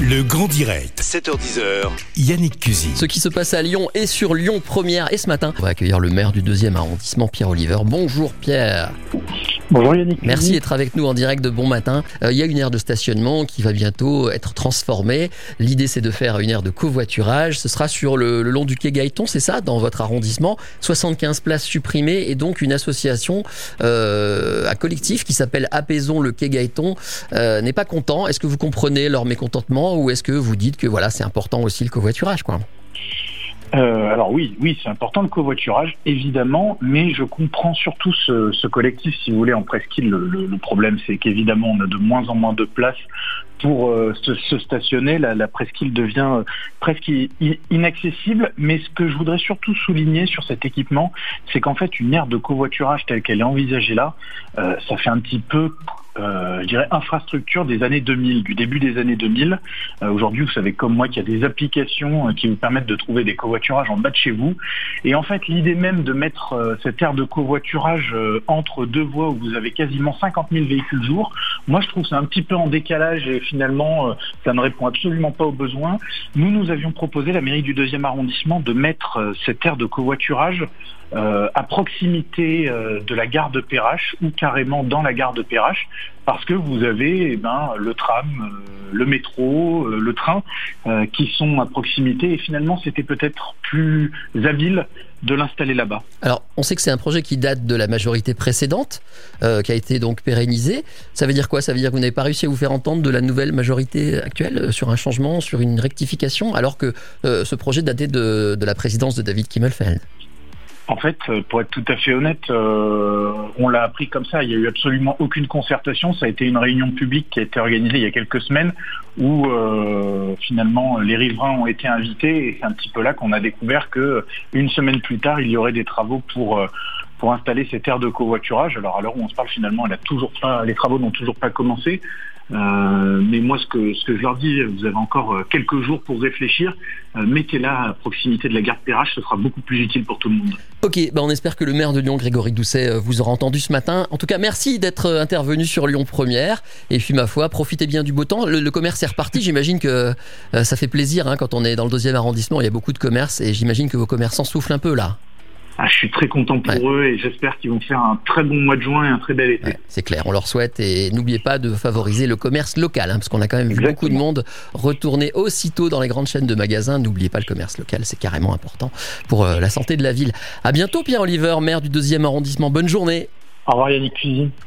Le grand direct, 7h10h, Yannick Cusy. Ce qui se passe à Lyon et sur Lyon Première. Et ce matin, on va accueillir le maire du deuxième arrondissement, Pierre Oliver. Bonjour Pierre. Bonjour Yannick. Merci d'être avec nous en direct de Bon Matin. Euh, Il y a une aire de stationnement qui va bientôt être transformée. L'idée, c'est de faire une aire de covoiturage. Ce sera sur le, le long du quai Gaëton, c'est ça, dans votre arrondissement. 75 places supprimées et donc une association, euh, un collectif qui s'appelle Apaisons le quai Gaëton euh, n'est pas content. Est-ce que vous comprenez leur mécontentement ou est-ce que vous dites que voilà, c'est important aussi le covoiturage, quoi Euh, alors oui, oui, c'est important le covoiturage, évidemment, mais je comprends surtout ce, collectif, si vous voulez, en presqu'île. Le, problème, c'est qu'évidemment, on a de moins en moins de place pour euh, se, stationner. La, presqu'île devient euh, presque inaccessible. Mais ce que je voudrais surtout souligner sur cet équipement, c'est qu'en fait, une aire de covoiturage telle qu'elle est envisagée là, ça fait un petit peu, je dirais, infrastructure des années 2000, du début des années 2000. Euh, Aujourd'hui, vous savez comme moi qu'il y a des applications euh, qui vous permettent de trouver des covoiturages en bas de chez vous. Et en fait, l'idée même de mettre euh, cette aire de covoiturage euh, entre deux voies où vous avez quasiment 50 000 véhicules jour, moi je trouve c'est un petit peu en décalage et finalement euh, ça ne répond absolument pas aux besoins. Nous, nous avions proposé, la mairie du deuxième arrondissement, de mettre euh, cette aire de covoiturage euh, à proximité euh, de la gare de Perrache ou carrément dans la gare de Perrache parce que vous avez eh ben, le tram, euh, le métro, euh, le train euh, qui sont à proximité et finalement c'était peut-être plus habile de l'installer là-bas. Alors, on sait que c'est un projet qui date de la majorité précédente, qui a été donc pérennisé. Ça veut dire quoi? Ça veut dire que vous n'avez pas réussi à vous faire entendre de la nouvelle majorité actuelle sur un changement, sur une rectification, alors que ce projet datait de, de la présidence de David Kimmelfeld? En fait, euh, pour être tout à fait honnête, euh, on l'a appris comme ça. Il n'y a eu absolument aucune concertation. Ça a été une réunion publique qui a été organisée il y a quelques semaines où euh, finalement les riverains ont été invités et c'est un petit peu là qu'on a découvert que une semaine plus tard, il y aurait des travaux pour pour installer cette aire de covoiturage. Alors à l'heure où on se parle, finalement, elle a toujours pas, les travaux n'ont toujours pas commencé. Euh, mais moi, ce que, ce que je leur dis, vous avez encore euh, quelques jours pour réfléchir. Euh, Mettez-la à proximité de la gare Perrache, ce sera beaucoup plus utile pour tout le monde. Ok, bah on espère que le maire de Lyon, Grégory Doucet, euh, vous aura entendu ce matin. En tout cas, merci d'être euh, intervenu sur Lyon Première. Et puis, ma foi, profitez bien du beau temps. Le, le commerce est reparti. J'imagine que euh, ça fait plaisir hein, quand on est dans le deuxième arrondissement. Il y a beaucoup de commerces et j'imagine que vos commerçants soufflent un peu là. Ah, je suis très content pour Ouais. eux et j'espère qu'ils vont faire un très bon mois de juin et un très bel été. Ouais, c'est clair, on leur souhaite et n'oubliez pas de favoriser le commerce local, hein, parce qu'on a quand même vu beaucoup de monde retourner aussitôt dans les grandes chaînes de magasins. N'oubliez pas le commerce local, c'est carrément important pour euh, la santé de la ville. À bientôt Pierre Oliver, maire du deuxième arrondissement. Bonne journée. Au revoir Yannick Cuisine.